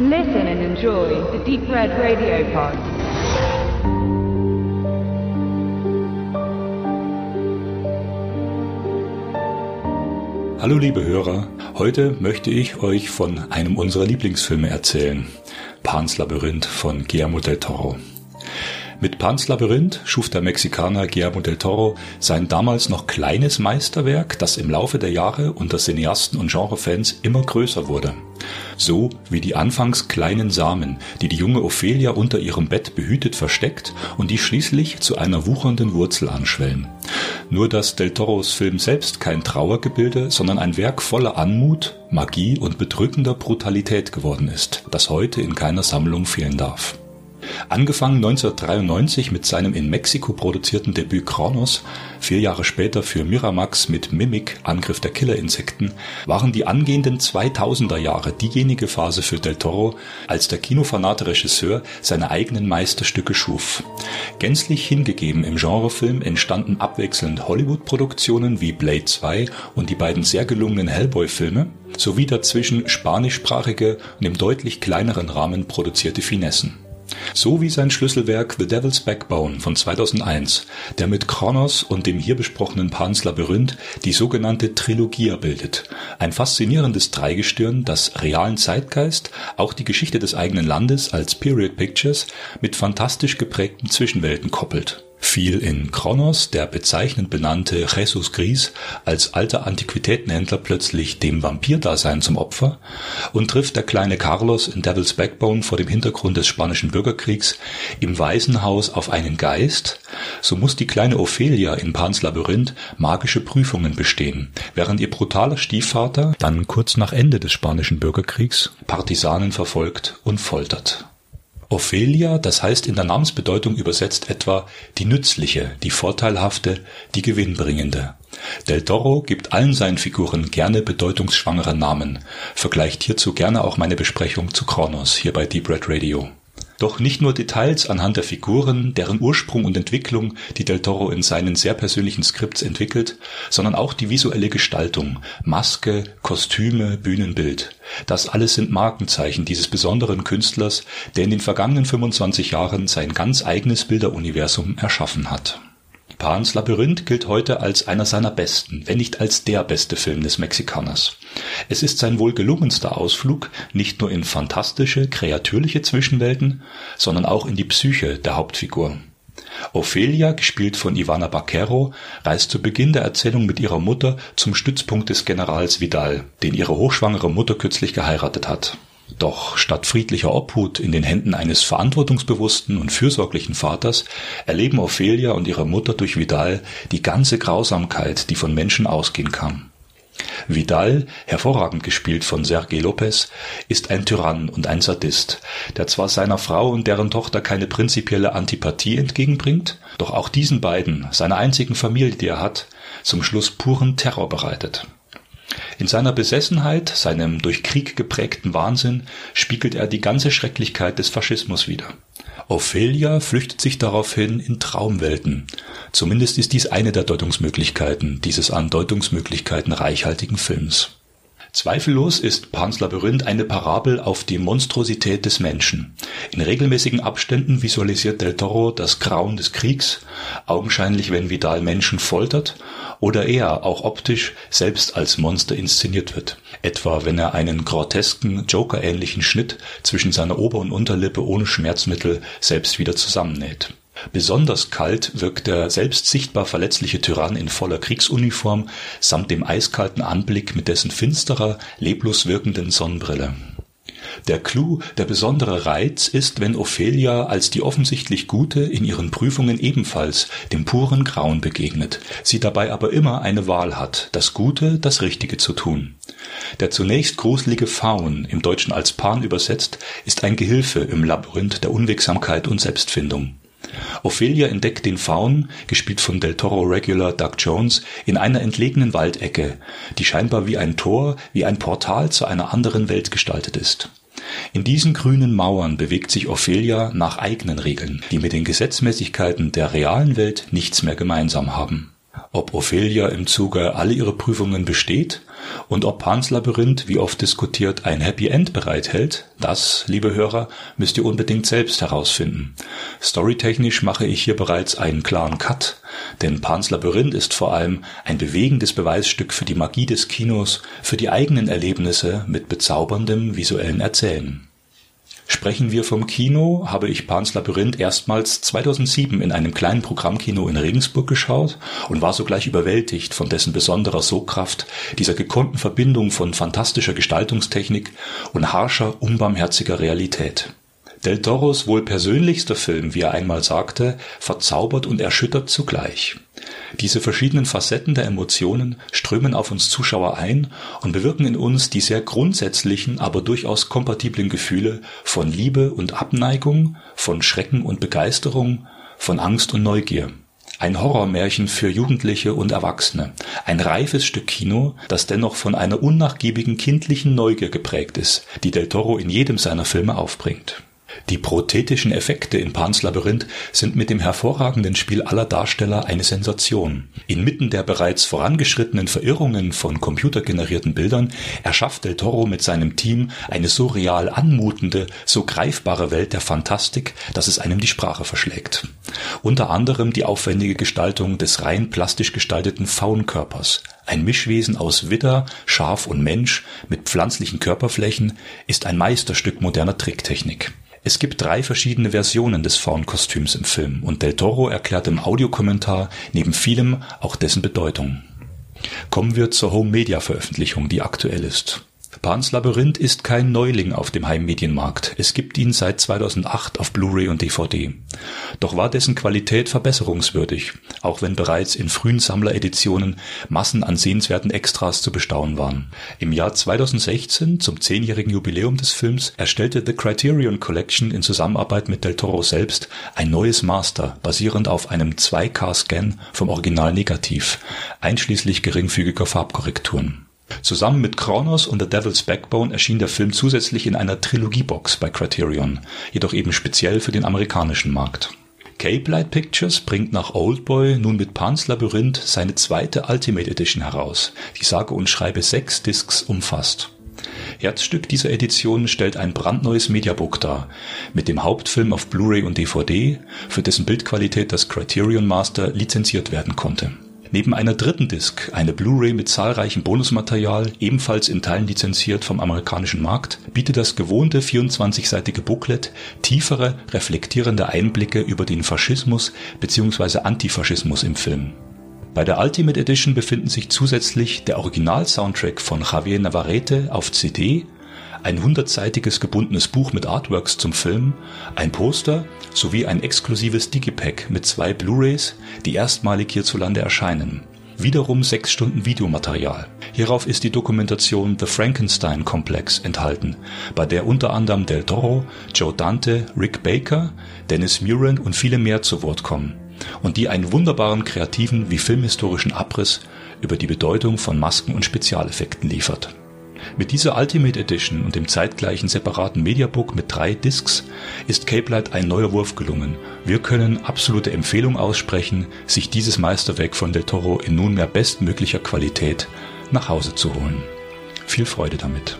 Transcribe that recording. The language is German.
Listen and enjoy the Deep Red Radio Pod. Hallo liebe Hörer, heute möchte ich euch von einem unserer Lieblingsfilme erzählen, Pans Labyrinth von Guillermo del Toro. Mit Pans Labyrinth schuf der Mexikaner Guillermo del Toro sein damals noch kleines Meisterwerk, das im Laufe der Jahre unter Cineasten und Genrefans immer größer wurde. So wie die anfangs kleinen Samen, die die junge Ophelia unter ihrem Bett behütet versteckt und die schließlich zu einer wuchernden Wurzel anschwellen. Nur dass Del Toros Film selbst kein Trauergebilde, sondern ein Werk voller Anmut, Magie und bedrückender Brutalität geworden ist, das heute in keiner Sammlung fehlen darf. Angefangen 1993 mit seinem in Mexiko produzierten Debüt Kronos, vier Jahre später für Miramax mit Mimic Angriff der Killerinsekten, waren die angehenden 2000er Jahre diejenige Phase für Del Toro, als der kinofanate Regisseur seine eigenen Meisterstücke schuf. Gänzlich hingegeben im Genrefilm entstanden abwechselnd Hollywood-Produktionen wie Blade 2 und die beiden sehr gelungenen Hellboy-Filme, sowie dazwischen spanischsprachige und im deutlich kleineren Rahmen produzierte Finessen so wie sein Schlüsselwerk The Devil's Backbone von 2001, der mit Kronos und dem hier besprochenen Pans Labyrinth die sogenannte Trilogia bildet, ein faszinierendes Dreigestirn, das realen Zeitgeist, auch die Geschichte des eigenen Landes als Period Pictures mit fantastisch geprägten Zwischenwelten koppelt fiel in Kronos der bezeichnend benannte Jesus Gris als alter Antiquitätenhändler plötzlich dem Vampirdasein zum Opfer und trifft der kleine Carlos in Devil's Backbone vor dem Hintergrund des spanischen Bürgerkriegs im Waisenhaus auf einen Geist, so muss die kleine Ophelia in Pans Labyrinth magische Prüfungen bestehen, während ihr brutaler Stiefvater dann kurz nach Ende des spanischen Bürgerkriegs Partisanen verfolgt und foltert Ophelia, das heißt in der Namensbedeutung übersetzt etwa die nützliche, die vorteilhafte, die gewinnbringende. Del Toro gibt allen seinen Figuren gerne bedeutungsschwangere Namen, vergleicht hierzu gerne auch meine Besprechung zu Kronos hier bei Deep Red Radio doch nicht nur Details anhand der Figuren, deren Ursprung und Entwicklung, die Del Toro in seinen sehr persönlichen Skripts entwickelt, sondern auch die visuelle Gestaltung, Maske, Kostüme, Bühnenbild. Das alles sind Markenzeichen dieses besonderen Künstlers, der in den vergangenen 25 Jahren sein ganz eigenes Bilderuniversum erschaffen hat Pans Labyrinth gilt heute als einer seiner besten, wenn nicht als der beste Film des Mexikaners. Es ist sein wohl gelungenster Ausflug nicht nur in fantastische, kreatürliche Zwischenwelten, sondern auch in die Psyche der Hauptfigur. Ophelia, gespielt von Ivana Baquero, reist zu Beginn der Erzählung mit ihrer Mutter zum Stützpunkt des Generals Vidal, den ihre hochschwangere Mutter kürzlich geheiratet hat doch statt friedlicher Obhut in den Händen eines verantwortungsbewussten und fürsorglichen Vaters erleben Ophelia und ihre Mutter durch Vidal die ganze Grausamkeit, die von Menschen ausgehen kann. Vidal, hervorragend gespielt von Sergei Lopez, ist ein Tyrann und ein Sadist, der zwar seiner Frau und deren Tochter keine prinzipielle Antipathie entgegenbringt, doch auch diesen beiden, seiner einzigen Familie, die er hat, zum Schluss puren Terror bereitet. In seiner Besessenheit, seinem durch Krieg geprägten Wahnsinn spiegelt er die ganze Schrecklichkeit des Faschismus wider. Ophelia flüchtet sich daraufhin in Traumwelten. Zumindest ist dies eine der Deutungsmöglichkeiten dieses an Deutungsmöglichkeiten reichhaltigen Films Zweifellos ist Pans Labyrinth eine Parabel auf die Monstrosität des Menschen. In regelmäßigen Abständen visualisiert Del Toro das Grauen des Kriegs, augenscheinlich wenn Vidal Menschen foltert oder er auch optisch selbst als Monster inszeniert wird, etwa wenn er einen grotesken Joker-ähnlichen Schnitt zwischen seiner Ober- und Unterlippe ohne Schmerzmittel selbst wieder zusammennäht Besonders kalt wirkt der selbst sichtbar verletzliche Tyrann in voller Kriegsuniform samt dem eiskalten Anblick mit dessen finsterer, leblos wirkenden Sonnenbrille. Der Clou, der besondere Reiz ist, wenn Ophelia als die offensichtlich Gute in ihren Prüfungen ebenfalls dem puren Grauen begegnet, sie dabei aber immer eine Wahl hat, das Gute, das Richtige zu tun. Der zunächst gruselige Faun, im Deutschen als Pan übersetzt, ist ein Gehilfe im Labyrinth der Unwegsamkeit und Selbstfindung Ophelia entdeckt den Faun, gespielt von Del Toro Regular Doug Jones, in einer entlegenen Waldecke, die scheinbar wie ein Tor, wie ein Portal zu einer anderen Welt gestaltet ist. In diesen grünen Mauern bewegt sich Ophelia nach eigenen Regeln, die mit den Gesetzmäßigkeiten der realen Welt nichts mehr gemeinsam haben. Ob Ophelia im Zuge alle ihre Prüfungen besteht und ob Pans Labyrinth, wie oft diskutiert, ein Happy End bereithält, das, liebe Hörer, müsst ihr unbedingt selbst herausfinden. Storytechnisch mache ich hier bereits einen klaren Cut, denn Pans Labyrinth ist vor allem ein bewegendes Beweisstück für die Magie des Kinos, für die eigenen Erlebnisse mit bezauberndem visuellen Erzählen. Sprechen wir vom Kino, habe ich Pans Labyrinth erstmals 2007 in einem kleinen Programmkino in Regensburg geschaut und war sogleich überwältigt von dessen besonderer Sogkraft, dieser gekonnten Verbindung von fantastischer Gestaltungstechnik und harscher, unbarmherziger Realität. Del Toros wohl persönlichster Film, wie er einmal sagte, verzaubert und erschüttert zugleich. Diese verschiedenen Facetten der Emotionen strömen auf uns Zuschauer ein und bewirken in uns die sehr grundsätzlichen, aber durchaus kompatiblen Gefühle von Liebe und Abneigung, von Schrecken und Begeisterung, von Angst und Neugier. Ein Horrormärchen für Jugendliche und Erwachsene. Ein reifes Stück Kino, das dennoch von einer unnachgiebigen kindlichen Neugier geprägt ist, die Del Toro in jedem seiner Filme aufbringt. Die prothetischen Effekte in Pans Labyrinth sind mit dem hervorragenden Spiel aller Darsteller eine Sensation. Inmitten der bereits vorangeschrittenen Verirrungen von computergenerierten Bildern erschafft Del Toro mit seinem Team eine so real anmutende, so greifbare Welt der Fantastik, dass es einem die Sprache verschlägt. Unter anderem die aufwendige Gestaltung des rein plastisch gestalteten Faunkörpers. Ein Mischwesen aus Widder, Schaf und Mensch mit pflanzlichen Körperflächen ist ein Meisterstück moderner Tricktechnik. Es gibt drei verschiedene Versionen des Faun-Kostüms im Film und Del Toro erklärt im Audiokommentar neben vielem auch dessen Bedeutung. Kommen wir zur Home-Media-Veröffentlichung, die aktuell ist. Pans Labyrinth ist kein Neuling auf dem Heimmedienmarkt. Es gibt ihn seit 2008 auf Blu-ray und DVD. Doch war dessen Qualität verbesserungswürdig, auch wenn bereits in frühen Sammlereditionen Massen an sehenswerten Extras zu bestaunen waren. Im Jahr 2016, zum zehnjährigen Jubiläum des Films, erstellte The Criterion Collection in Zusammenarbeit mit Del Toro selbst ein neues Master, basierend auf einem 2K-Scan vom Original Negativ, einschließlich geringfügiger Farbkorrekturen. Zusammen mit Kronos und The Devil's Backbone erschien der Film zusätzlich in einer Trilogiebox bei Criterion, jedoch eben speziell für den amerikanischen Markt. Cape Light Pictures bringt nach Oldboy nun mit Pan's Labyrinth seine zweite Ultimate Edition heraus, die sage und schreibe sechs Discs umfasst. Herzstück dieser Edition stellt ein brandneues Mediabook dar, mit dem Hauptfilm auf Blu-ray und DVD, für dessen Bildqualität das Criterion Master lizenziert werden konnte Neben einer dritten Disc, eine Blu-ray mit zahlreichem Bonusmaterial, ebenfalls in Teilen lizenziert vom amerikanischen Markt, bietet das gewohnte 24-seitige Booklet tiefere, reflektierende Einblicke über den Faschismus bzw. Antifaschismus im Film. Bei der Ultimate Edition befinden sich zusätzlich der Original-Soundtrack von Javier Navarrete auf CD ein hundertseitiges gebundenes Buch mit Artworks zum Film, ein Poster sowie ein exklusives Digipack mit zwei Blu-rays, die erstmalig hierzulande erscheinen. Wiederum sechs Stunden Videomaterial. Hierauf ist die Dokumentation The Frankenstein Complex enthalten, bei der unter anderem Del Toro, Joe Dante, Rick Baker, Dennis Muren und viele mehr zu Wort kommen und die einen wunderbaren kreativen wie filmhistorischen Abriss über die Bedeutung von Masken und Spezialeffekten liefert mit dieser Ultimate Edition und dem zeitgleichen separaten Mediabook mit drei Discs ist Cape Light ein neuer Wurf gelungen. Wir können absolute Empfehlung aussprechen, sich dieses Meisterwerk von Del Toro in nunmehr bestmöglicher Qualität nach Hause zu holen. Viel Freude damit.